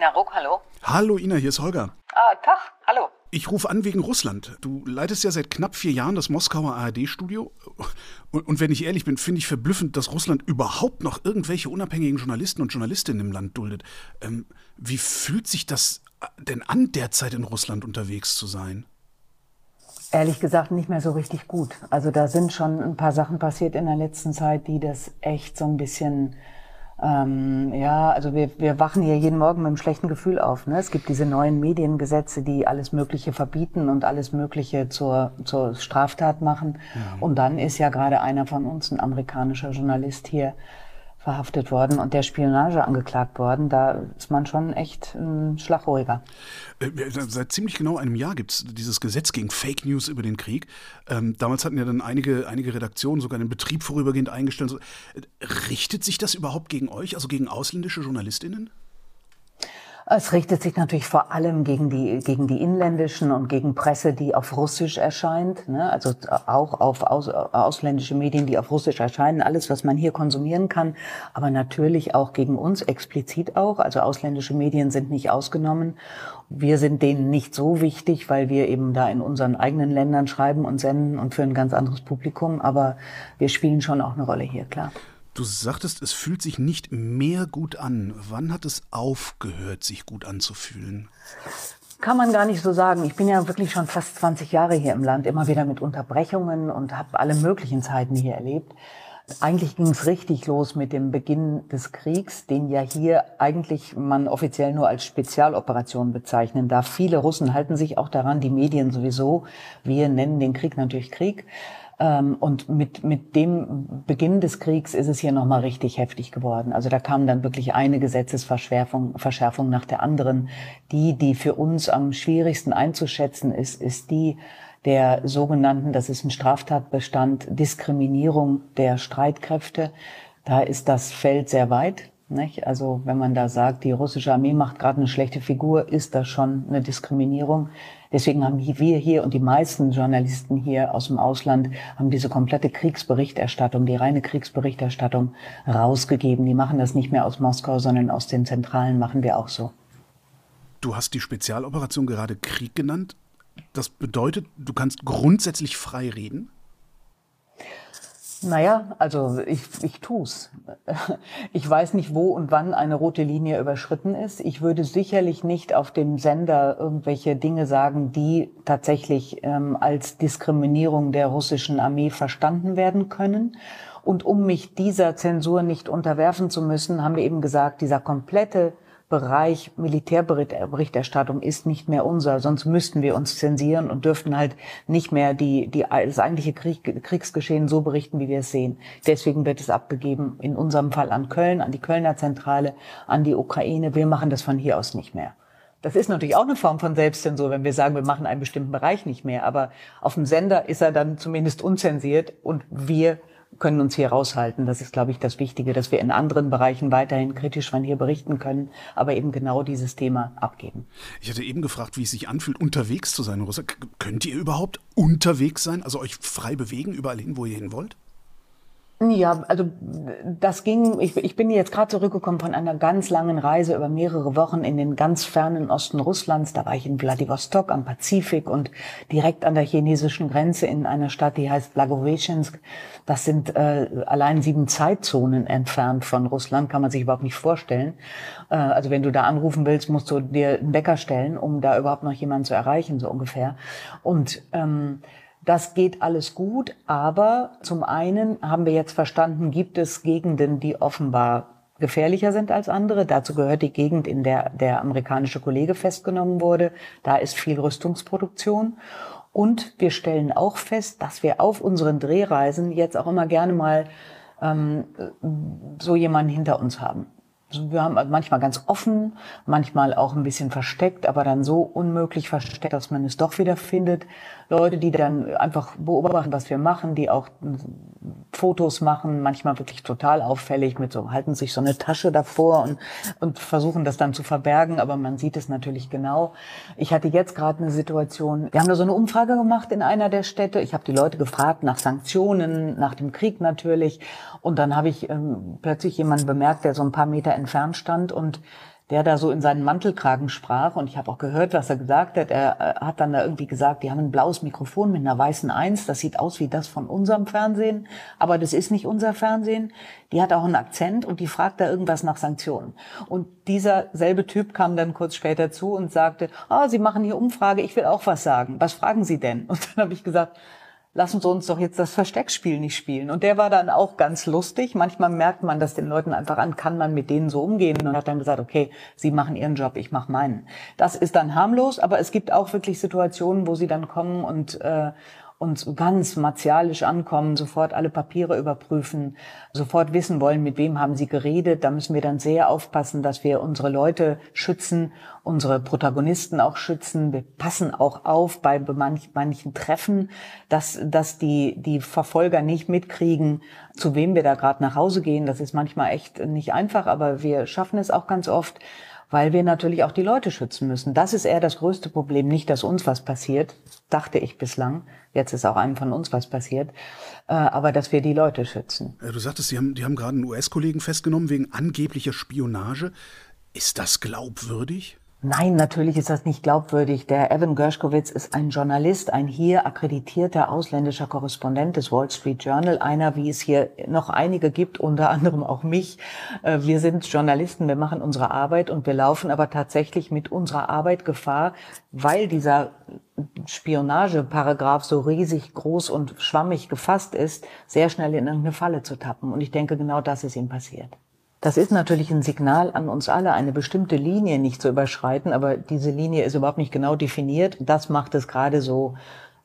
Ina Ruck, hallo. Hallo Ina, hier ist Holger. Ah, Tag, hallo. Ich rufe an wegen Russland. Du leitest ja seit knapp vier Jahren das Moskauer ARD-Studio. Und, und, wenn ich ehrlich bin, finde ich verblüffend, dass Russland überhaupt noch irgendwelche unabhängigen Journalisten und Journalistinnen im Land duldet. Ähm, wie fühlt sich das denn an, derzeit in Russland unterwegs zu sein? Ehrlich gesagt nicht mehr so richtig gut. Also da sind schon ein paar Sachen passiert in der letzten Zeit, die das echt so ein bisschen ähm, ja, also wir, wir wachen hier jeden Morgen mit einem schlechten Gefühl auf. Ne? Es gibt diese neuen Mediengesetze, die alles Mögliche verbieten und alles Mögliche zur, zur Straftat machen. Ja. Und dann ist ja gerade einer von uns, ein amerikanischer Journalist hier, verhaftet worden und der Spionage angeklagt worden. Da ist man schon echt ein Schlagruhiger. Äh, seit ziemlich genau einem Jahr gibt es dieses Gesetz gegen Fake News über den Krieg. Ähm, damals hatten ja dann einige, einige Redaktionen sogar den Betrieb vorübergehend eingestellt. Äh, richtet sich das überhaupt gegen euch, also gegen ausländische JournalistInnen? Es richtet sich natürlich vor allem gegen die, gegen die inländischen und gegen Presse, die auf Russisch erscheint. Ne? Also auch auf aus, ausländische Medien, die auf Russisch erscheinen. Alles, was man hier konsumieren kann. Aber natürlich auch gegen uns, explizit auch. Also ausländische Medien sind nicht ausgenommen. Wir sind denen nicht so wichtig, weil wir eben da in unseren eigenen Ländern schreiben und senden und für ein ganz anderes Publikum. Aber wir spielen schon auch eine Rolle hier, klar. Du sagtest, es fühlt sich nicht mehr gut an. Wann hat es aufgehört, sich gut anzufühlen? Kann man gar nicht so sagen. Ich bin ja wirklich schon fast 20 Jahre hier im Land, immer wieder mit Unterbrechungen und habe alle möglichen Zeiten hier erlebt. Eigentlich ging es richtig los mit dem Beginn des Kriegs, den ja hier eigentlich man offiziell nur als Spezialoperation bezeichnen darf. Viele Russen halten sich auch daran, die Medien sowieso. Wir nennen den Krieg natürlich Krieg. Ähm, und mit, mit dem Beginn des Kriegs ist es hier nochmal richtig heftig geworden. Also da kam dann wirklich eine Gesetzesverschärfung Verschärfung nach der anderen. Die, die für uns am schwierigsten einzuschätzen ist, ist die der sogenannten, das ist ein Straftatbestand, Diskriminierung der Streitkräfte. Da ist das Feld sehr weit. Nicht? Also wenn man da sagt, die russische Armee macht gerade eine schlechte Figur, ist das schon eine Diskriminierung. Deswegen haben wir hier und die meisten Journalisten hier aus dem Ausland haben diese komplette Kriegsberichterstattung, die reine Kriegsberichterstattung rausgegeben. Die machen das nicht mehr aus Moskau, sondern aus den Zentralen machen wir auch so. Du hast die Spezialoperation gerade Krieg genannt. Das bedeutet, du kannst grundsätzlich frei reden? Naja, also ich, ich tu's. Ich weiß nicht, wo und wann eine rote Linie überschritten ist. Ich würde sicherlich nicht auf dem Sender irgendwelche Dinge sagen, die tatsächlich ähm, als Diskriminierung der russischen Armee verstanden werden können. Und um mich dieser Zensur nicht unterwerfen zu müssen, haben wir eben gesagt, dieser komplette Bereich Militärberichterstattung ist nicht mehr unser, sonst müssten wir uns zensieren und dürften halt nicht mehr die, die, das eigentliche Krieg, Kriegsgeschehen so berichten, wie wir es sehen. Deswegen wird es abgegeben, in unserem Fall an Köln, an die Kölner Zentrale, an die Ukraine. Wir machen das von hier aus nicht mehr. Das ist natürlich auch eine Form von Selbstzensur, wenn wir sagen, wir machen einen bestimmten Bereich nicht mehr. Aber auf dem Sender ist er dann zumindest unzensiert und wir können uns hier raushalten. Das ist, glaube ich, das Wichtige, dass wir in anderen Bereichen weiterhin kritisch von hier berichten können, aber eben genau dieses Thema abgeben. Ich hatte eben gefragt, wie es sich anfühlt, unterwegs zu sein in Russland. Könnt ihr überhaupt unterwegs sein, also euch frei bewegen, überall hin, wo ihr hin wollt? Ja, also das ging, ich, ich bin jetzt gerade zurückgekommen von einer ganz langen Reise über mehrere Wochen in den ganz fernen Osten Russlands. Da war ich in Vladivostok am Pazifik und direkt an der chinesischen Grenze in einer Stadt, die heißt Blagoveshchensk. Das sind äh, allein sieben Zeitzonen entfernt von Russland, kann man sich überhaupt nicht vorstellen. Äh, also wenn du da anrufen willst, musst du dir einen Wecker stellen, um da überhaupt noch jemanden zu erreichen, so ungefähr. Und ähm, das geht alles gut, aber zum einen haben wir jetzt verstanden, gibt es Gegenden, die offenbar gefährlicher sind als andere. Dazu gehört die Gegend, in der der amerikanische Kollege festgenommen wurde. Da ist viel Rüstungsproduktion. Und wir stellen auch fest, dass wir auf unseren Drehreisen jetzt auch immer gerne mal ähm, so jemanden hinter uns haben. Wir haben manchmal ganz offen, manchmal auch ein bisschen versteckt, aber dann so unmöglich versteckt, dass man es doch wieder findet. Leute, die dann einfach beobachten, was wir machen, die auch Fotos machen, manchmal wirklich total auffällig mit so, halten sich so eine Tasche davor und, und versuchen das dann zu verbergen, aber man sieht es natürlich genau. Ich hatte jetzt gerade eine Situation, wir haben da so eine Umfrage gemacht in einer der Städte. Ich habe die Leute gefragt nach Sanktionen, nach dem Krieg natürlich und dann habe ich ähm, plötzlich jemanden bemerkt, der so ein paar Meter entfernt stand und der da so in seinen Mantelkragen sprach und ich habe auch gehört, was er gesagt hat. Er äh, hat dann da irgendwie gesagt, die haben ein blaues Mikrofon mit einer weißen Eins, das sieht aus wie das von unserem Fernsehen, aber das ist nicht unser Fernsehen. Die hat auch einen Akzent und die fragt da irgendwas nach Sanktionen. Und dieser selbe Typ kam dann kurz später zu und sagte, ah, Sie machen hier Umfrage, ich will auch was sagen. Was fragen Sie denn? Und dann habe ich gesagt, lassen Sie uns doch jetzt das Versteckspiel nicht spielen. Und der war dann auch ganz lustig. Manchmal merkt man das den Leuten einfach an, kann man mit denen so umgehen und hat dann gesagt, okay, Sie machen Ihren Job, ich mache meinen. Das ist dann harmlos, aber es gibt auch wirklich Situationen, wo sie dann kommen und äh, und ganz martialisch ankommen, sofort alle Papiere überprüfen, sofort wissen wollen, mit wem haben sie geredet. Da müssen wir dann sehr aufpassen, dass wir unsere Leute schützen, unsere Protagonisten auch schützen. Wir passen auch auf bei manch, manchen Treffen, dass, dass die, die Verfolger nicht mitkriegen, zu wem wir da gerade nach Hause gehen. Das ist manchmal echt nicht einfach, aber wir schaffen es auch ganz oft weil wir natürlich auch die Leute schützen müssen. Das ist eher das größte Problem. Nicht, dass uns was passiert, dachte ich bislang. Jetzt ist auch einem von uns was passiert. Äh, aber dass wir die Leute schützen. Du sagtest, die haben, die haben gerade einen US-Kollegen festgenommen wegen angeblicher Spionage. Ist das glaubwürdig? Nein, natürlich ist das nicht glaubwürdig. Der Evan Gershkovitz ist ein Journalist, ein hier akkreditierter ausländischer Korrespondent des Wall Street Journal, einer, wie es hier noch einige gibt, unter anderem auch mich. Äh, wir sind Journalisten, wir machen unsere Arbeit und wir laufen aber tatsächlich mit unserer Arbeit Gefahr, weil dieser Spionageparagraph so riesig groß und schwammig gefasst ist, sehr schnell in irgendeine Falle zu tappen. Und ich denke, genau das ist ihm passiert. Das ist natürlich ein Signal an uns alle, eine bestimmte Linie nicht zu überschreiten, aber diese Linie ist überhaupt nicht genau definiert. Das macht es gerade so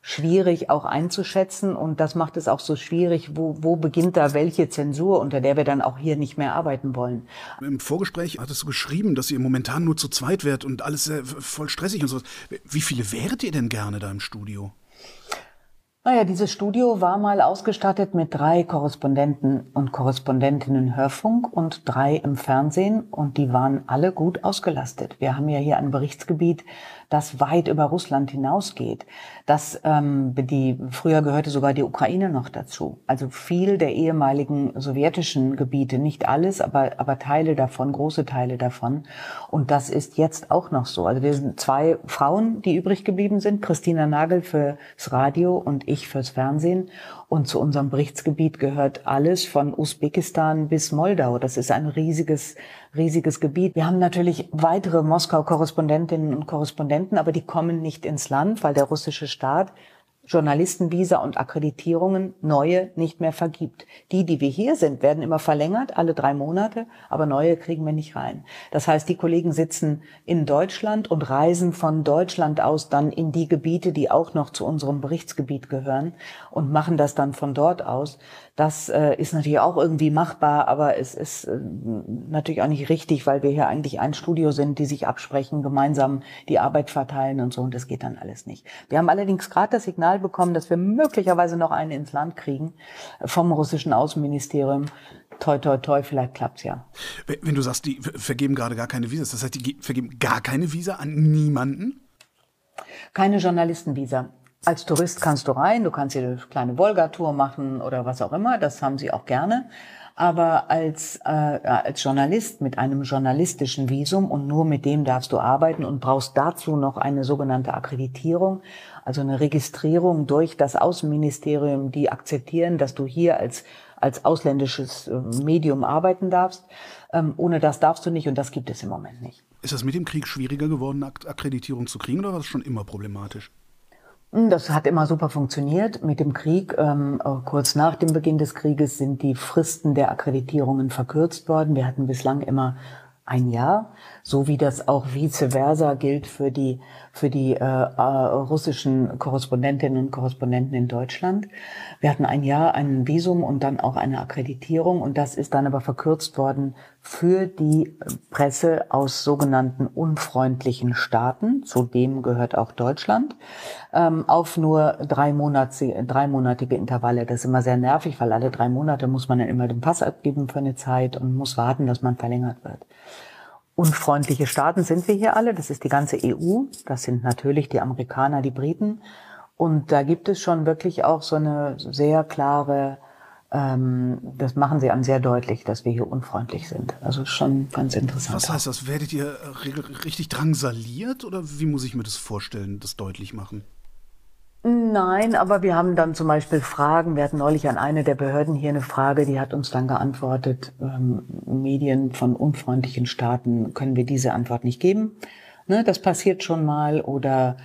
schwierig auch einzuschätzen und das macht es auch so schwierig, wo, wo beginnt da welche Zensur, unter der wir dann auch hier nicht mehr arbeiten wollen. Im Vorgespräch hattest du geschrieben, dass ihr momentan nur zu zweit wärt und alles voll stressig und so. Wie viele wäret ihr denn gerne da im Studio? Naja, dieses Studio war mal ausgestattet mit drei Korrespondenten und Korrespondentinnen Hörfunk und drei im Fernsehen und die waren alle gut ausgelastet. Wir haben ja hier ein Berichtsgebiet, das weit über Russland hinausgeht. Das, ähm, die, früher gehörte sogar die Ukraine noch dazu. Also viel der ehemaligen sowjetischen Gebiete, nicht alles, aber, aber Teile davon, große Teile davon. Und das ist jetzt auch noch so. Also wir sind zwei Frauen, die übrig geblieben sind. Christina Nagel fürs Radio und ich fürs Fernsehen. Und zu unserem Berichtsgebiet gehört alles von Usbekistan bis Moldau. Das ist ein riesiges, riesiges Gebiet. Wir haben natürlich weitere Moskau-Korrespondentinnen und Korrespondenten, aber die kommen nicht ins Land, weil der russische Staat Journalistenvisa und Akkreditierungen neue nicht mehr vergibt. Die, die wir hier sind, werden immer verlängert, alle drei Monate, aber neue kriegen wir nicht rein. Das heißt, die Kollegen sitzen in Deutschland und reisen von Deutschland aus dann in die Gebiete, die auch noch zu unserem Berichtsgebiet gehören und machen das dann von dort aus. Das äh, ist natürlich auch irgendwie machbar, aber es ist äh, natürlich auch nicht richtig, weil wir hier eigentlich ein Studio sind, die sich absprechen, gemeinsam die Arbeit verteilen und so und das geht dann alles nicht. Wir haben allerdings gerade das Signal bekommen, dass wir möglicherweise noch einen ins Land kriegen vom russischen Außenministerium. Toi, toi, toi, vielleicht klappt's ja. Wenn du sagst, die vergeben gerade gar keine Visas, das heißt, die vergeben gar keine Visa an niemanden? Keine Journalistenvisa. Als Tourist kannst du rein, du kannst hier eine kleine Volga-Tour machen oder was auch immer, das haben sie auch gerne. Aber als, äh, als Journalist mit einem journalistischen Visum und nur mit dem darfst du arbeiten und brauchst dazu noch eine sogenannte Akkreditierung, also eine Registrierung durch das Außenministerium, die akzeptieren, dass du hier als, als ausländisches äh, Medium arbeiten darfst. Ähm, ohne das darfst du nicht und das gibt es im Moment nicht. Ist das mit dem Krieg schwieriger geworden, Akkreditierung zu kriegen oder war das schon immer problematisch? Hm, das hat immer super funktioniert. Mit dem Krieg, ähm, äh, kurz nach dem Beginn des Krieges, sind die Fristen der Akkreditierungen verkürzt worden. Wir hatten bislang immer ein Jahr, so wie das auch vice versa gilt für die für die äh, äh, russischen Korrespondentinnen und Korrespondenten in Deutschland. Wir hatten ein Jahr ein Visum und dann auch eine Akkreditierung und das ist dann aber verkürzt worden für die Presse aus sogenannten unfreundlichen Staaten, zu dem gehört auch Deutschland, ähm, auf nur drei, Monate, dreimonatige Intervalle. Das ist immer sehr nervig, weil alle drei Monate muss man dann immer den Pass abgeben für eine Zeit und muss warten, dass man verlängert wird unfreundliche Staaten sind wir hier alle. Das ist die ganze EU. Das sind natürlich die Amerikaner, die Briten. Und da gibt es schon wirklich auch so eine sehr klare Ähm, das machen sie einem sehr deutlich, dass wir hier unfreundlich sind. Also schon ganz interessant. Was heißt das? Werdet ihr richtig drangsaliert oder wie muss ich mir das vorstellen, das deutlich machen? Nein, aber wir haben dann zum Beispiel Fragen. Wir hatten neulich an eine der Behörden hier eine Frage, die hat uns dann geantwortet, ähm, Medien von unfreundlichen Staaten können wir diese Antwort nicht geben. Ne, das passiert schon mal. Oder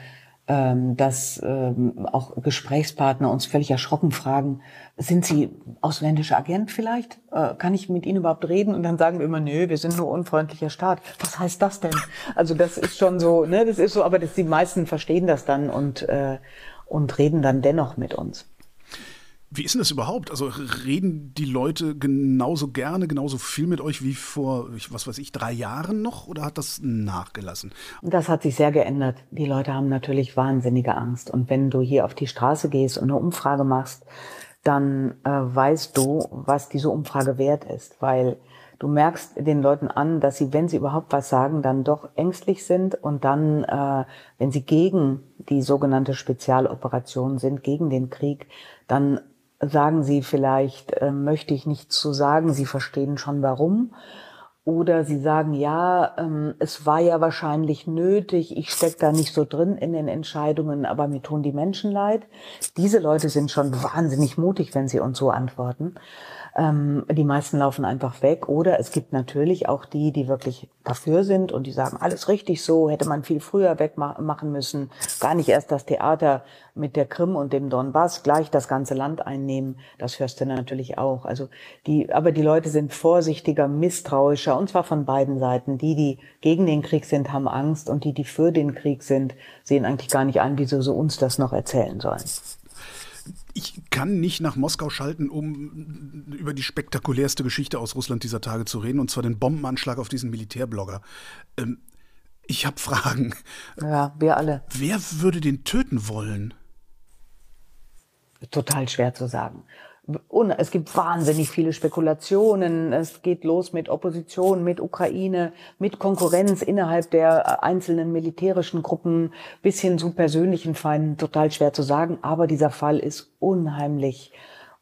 ähm, dass ähm, auch Gesprächspartner uns völlig erschrocken fragen, sind Sie ausländischer Agent vielleicht? Äh, kann ich mit Ihnen überhaupt reden? Und dann sagen wir immer, nö, wir sind nur unfreundlicher Staat. Was heißt das denn? Also das ist schon so, ne, das ist so, aber das, die meisten verstehen das dann und äh, und reden dann dennoch mit uns. Wie ist denn das überhaupt? Also reden die Leute genauso gerne, genauso viel mit euch wie vor, was weiß ich, drei Jahren noch oder hat das nachgelassen? Das hat sich sehr geändert. Die Leute haben natürlich wahnsinnige Angst. Und wenn du hier auf die Straße gehst und eine Umfrage machst, dann äh, weißt du, was diese Umfrage wert ist, weil du merkst den Leuten an, dass sie, wenn sie überhaupt was sagen, dann doch ängstlich sind und dann, äh, wenn sie gegen die sogenannte Spezialoperation sind, gegen den Krieg, dann sagen sie vielleicht, äh, möchte ich nichts zu sagen, sie verstehen schon warum. Oder sie sagen, ja, ähm, es war ja wahrscheinlich nötig, ich stecke da nicht so drin in den Entscheidungen, aber mir tun die Menschen leid. Diese Leute sind schon wahnsinnig mutig, wenn sie uns so antworten. Ähm, die meisten laufen einfach weg. Oder es gibt natürlich auch die, die wirklich dafür sind und die sagen, alles richtig so, hätte man viel früher wegmachen müssen. Gar nicht erst das Theater mit der Krim und dem Donbass gleich das ganze Land einnehmen. Das hörst du natürlich auch. Also die, aber die Leute sind vorsichtiger, misstrauischer und zwar von beiden Seiten. Die, die gegen den Krieg sind, haben Angst und die, die für den Krieg sind, sehen eigentlich gar nicht ein, wieso sie uns das noch erzählen sollen ich kann nicht nach Moskau schalten, um über die spektakulärste Geschichte aus Russland dieser Tage zu reden, und zwar den Bombenanschlag auf diesen Militärblogger. Ähm, ich habe Fragen. Ja, wir alle. Wer würde den töten wollen? Total schwer zu sagen es gibt wahnsinnig viele Spekulationen. Es geht los mit Opposition, mit Ukraine, mit Konkurrenz innerhalb der äh, einzelnen militärischen Gruppen bis hin zu persönlichen Feinden. Total schwer zu sagen. Aber dieser Fall ist unheimlich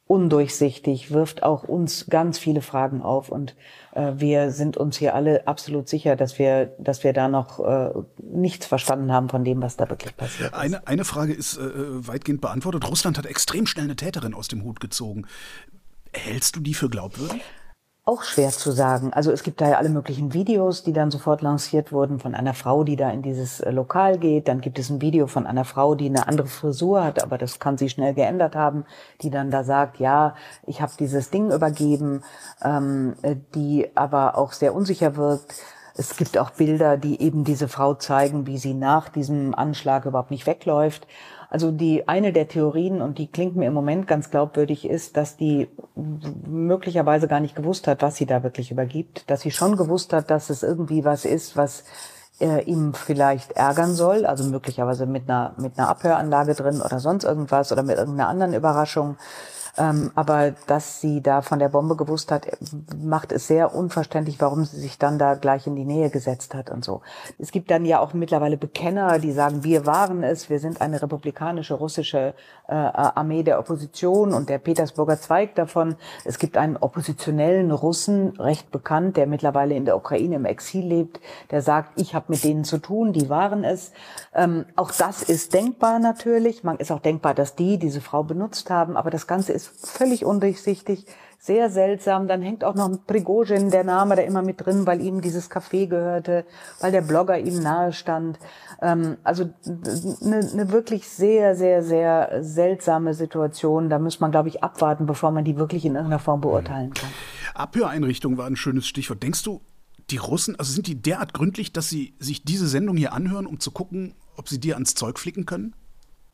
undurchsichtig, wirft auch uns ganz viele Fragen auf und äh, wir sind uns hier alle absolut sicher, dass wir, dass wir da noch äh, nichts verstanden haben von dem, was da wirklich passiert. Eine, eine Frage ist äh, weitgehend beantwortet. Russland hat extrem schnell eine Täterin aus dem Hut gezogen. Hältst du die für glaubwürdig? Auch schwer zu sagen. Also es gibt da ja alle möglichen Videos, die dann sofort lanciert wurden von einer Frau, die da in dieses äh, Lokal geht. Dann gibt es ein Video von einer Frau, die eine andere Frisur hat, aber das kann sie schnell geändert haben, die dann da sagt, ja, ich habe dieses Ding übergeben, ähm, äh, die aber auch sehr unsicher wirkt. Es gibt auch Bilder, die eben diese Frau zeigen, wie sie nach diesem Anschlag überhaupt nicht wegläuft. Also die eine der Theorien, und die klingt mir im Moment ganz glaubwürdig, ist, dass die möglicherweise gar nicht gewusst hat, was sie da wirklich übergibt, dass sie schon gewusst hat, dass es irgendwie was ist, was äh, ihm vielleicht ärgern soll, also möglicherweise mit einer mit einer Abhöranlage drin oder sonst irgendwas oder mit irgendeiner anderen Überraschung. Ähm, aber dass sie da von der Bombe gewusst hat, macht es sehr unverständlich, warum sie sich dann da gleich in die Nähe gesetzt hat und so. Es gibt dann ja auch mittlerweile Bekenner, die sagen, wir waren es, wir sind eine republikanische russische äh, Armee der Opposition und der Petersburger Zweig davon. Es gibt einen oppositionellen Russen, recht bekannt, der mittlerweile in der Ukraine im Exil lebt, der sagt, ich habe mit denen zu tun, die waren es. Ähm, auch das ist denkbar natürlich. Man ist auch denkbar, dass die diese Frau benutzt haben, aber das Ganze ist völlig undurchsichtig, sehr seltsam. Dann hängt auch noch Prigozhin, der Name, da immer mit drin, weil ihm dieses Café gehörte, weil der Blogger ihm nahe stand. Ähm, also eine ne wirklich sehr, sehr, sehr seltsame Situation. Da muss man, glaube ich, abwarten, bevor man die wirklich in irgendeiner Form beurteilen kann. Abhöreinrichtung war ein schönes Stichwort. Denkst du, die Russen, also sind die derart gründlich, dass sie sich diese Sendung hier anhören, um zu gucken, ob sie dir ans Zeug flicken können?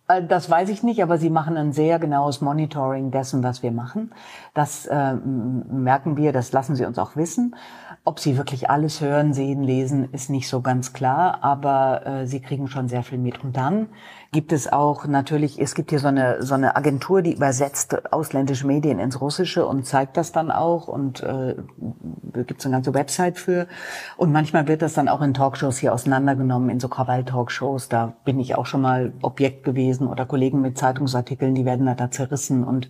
Äh, das weiß ich nicht, aber sie machen ein sehr genaues Monitoring dessen, was wir machen. Das äh, merken wir, das lassen sie uns auch wissen. Ob sie wirklich alles hören, sehen, lesen, ist nicht so ganz klar, aber äh, sie kriegen schon sehr viel mit. Und dann gibt es auch natürlich, es gibt hier so eine, so eine Agentur, die übersetzt ausländische Medien ins Russische und zeigt das dann auch und äh, gibt es eine ganze Website für. Und manchmal wird das dann auch in Talkshows hier auseinandergenommen, in so Krawall-Talkshows. Da bin ich auch schon mal Objekt gewesen oder Kollegen mit Zeitungsartikeln, die werden da zerrissen und,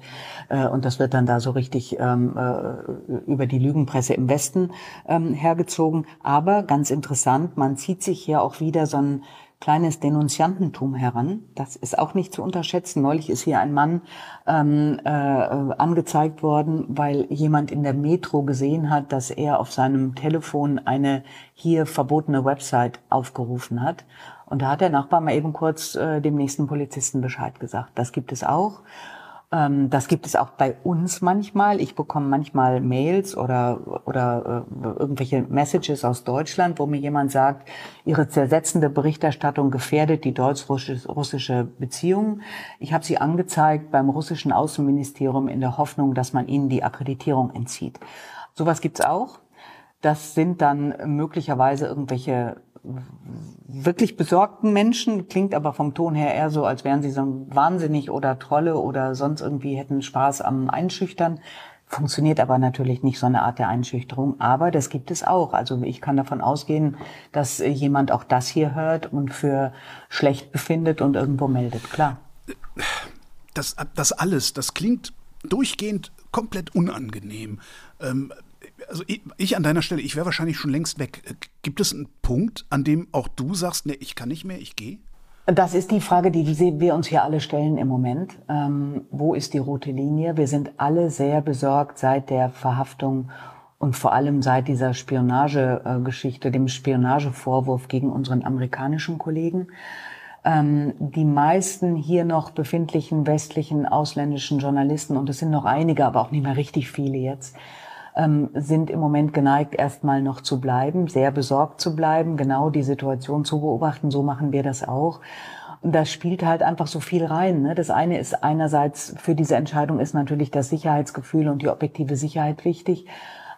äh, und das wird dann da so richtig ähm, äh, über die Lügenpresse im Westen ähm, hergezogen. Aber ganz interessant, man zieht sich hier auch wieder so ein kleines Denunziantentum heran. Das ist auch nicht zu unterschätzen. Neulich ist hier ein Mann ähm, äh, angezeigt worden, weil jemand in der Metro gesehen hat, dass er auf seinem Telefon eine hier verbotene Website aufgerufen hat. Und da hat der Nachbar mal eben kurz äh, dem nächsten Polizisten Bescheid gesagt. Das gibt es auch. Ähm, das gibt es auch bei uns manchmal. Ich bekomme manchmal Mails oder, oder äh, irgendwelche Messages aus Deutschland, wo mir jemand sagt, Ihre zersetzende Berichterstattung gefährdet die deutsch-russische Beziehung. Ich habe sie angezeigt beim russischen Außenministerium in der Hoffnung, dass man ihnen die Akkreditierung entzieht. Sowas gibt's auch. Das sind dann möglicherweise irgendwelche wirklich besorgten Menschen, klingt aber vom Ton her eher so, als wären sie so wahnsinnig oder Trolle oder sonst irgendwie hätten Spaß am Einschüchtern. Funktioniert aber natürlich nicht so eine Art der Einschüchterung, aber das gibt es auch. Also ich kann davon ausgehen, dass jemand auch das hier hört und für schlecht befindet und irgendwo meldet, klar. Das, das alles, das klingt durchgehend komplett unangenehm. Ähm, also ich, ich, an deiner Stelle, ich wäre wahrscheinlich schon längst weg. Gibt es einen Punkt, an dem auch du sagst, nee, ich kann nicht mehr, ich gehe? Das ist die Frage, die wir uns hier alle stellen im Moment. Ähm, wo ist die rote Linie? Wir sind alle sehr besorgt seit der Verhaftung und vor allem seit dieser Spionagegeschichte, dem Spionagevorwurf gegen unseren amerikanischen Kollegen. Ähm, die meisten hier noch befindlichen westlichen ausländischen Journalisten, und es sind noch einige, aber auch nicht mehr richtig viele jetzt, ähm, sind im Moment geneigt, erstmal noch zu bleiben, sehr besorgt zu bleiben, genau die Situation zu beobachten. So machen wir das auch. Und da spielt halt einfach so viel rein. Ne? Das eine ist einerseits für diese Entscheidung ist natürlich das Sicherheitsgefühl und die objektive Sicherheit wichtig.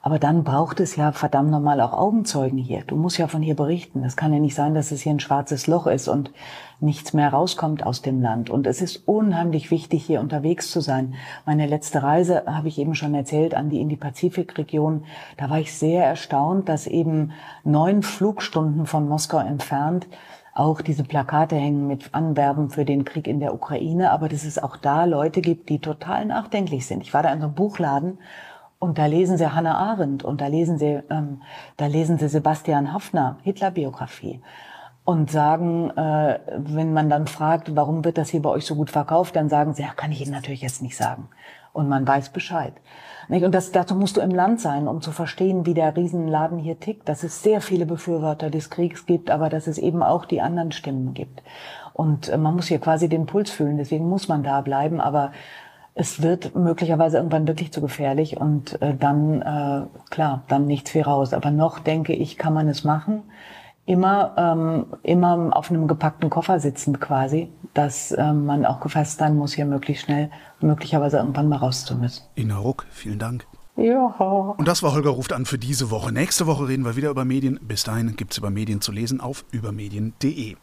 Aber dann braucht es ja verdammt nochmal auch Augenzeugen hier. Du musst ja von hier berichten. Das kann ja nicht sein, dass es hier ein schwarzes Loch ist und nichts mehr rauskommt aus dem Land. Und es ist unheimlich wichtig, hier unterwegs zu sein. Meine letzte Reise habe ich eben schon erzählt an die in die Pazifikregion. Da war ich sehr erstaunt, dass eben neun Flugstunden von Moskau entfernt auch diese Plakate hängen mit Anwerben für den Krieg in der Ukraine, aber dass es auch da Leute gibt, die total nachdenklich sind. Ich war da in so einem Buchladen und da lesen Sie Hannah Arendt und da lesen Sie, ähm, da lesen Sie Sebastian Hafner, Hitlerbiografie. Und sagen, äh, wenn man dann fragt, warum wird das hier bei euch so gut verkauft, dann sagen sie, ja, kann ich Ihnen natürlich jetzt nicht sagen. Und man weiß Bescheid. Und das, dazu musst du im Land sein, um zu verstehen, wie der Riesenladen hier tickt, dass es sehr viele Befürworter des Kriegs gibt, aber dass es eben auch die anderen Stimmen gibt. Und äh, man muss hier quasi den Puls fühlen, deswegen muss man da bleiben, aber es wird möglicherweise irgendwann wirklich zu gefährlich und äh, dann, äh, klar, dann nichts viel raus. Aber noch denke ich, kann man es machen. Immer, ähm, immer auf einem gepackten Koffer sitzend quasi, dass ähm, man auch gefasst sein muss, hier möglichst schnell, möglicherweise irgendwann mal raus zu müssen. Ina Ruck, vielen Dank. Ja. Und das war Holger ruft an für diese Woche. Nächste Woche reden wir wieder über Medien. Bis dahin gibt es über Medien zu lesen auf übermedien.de.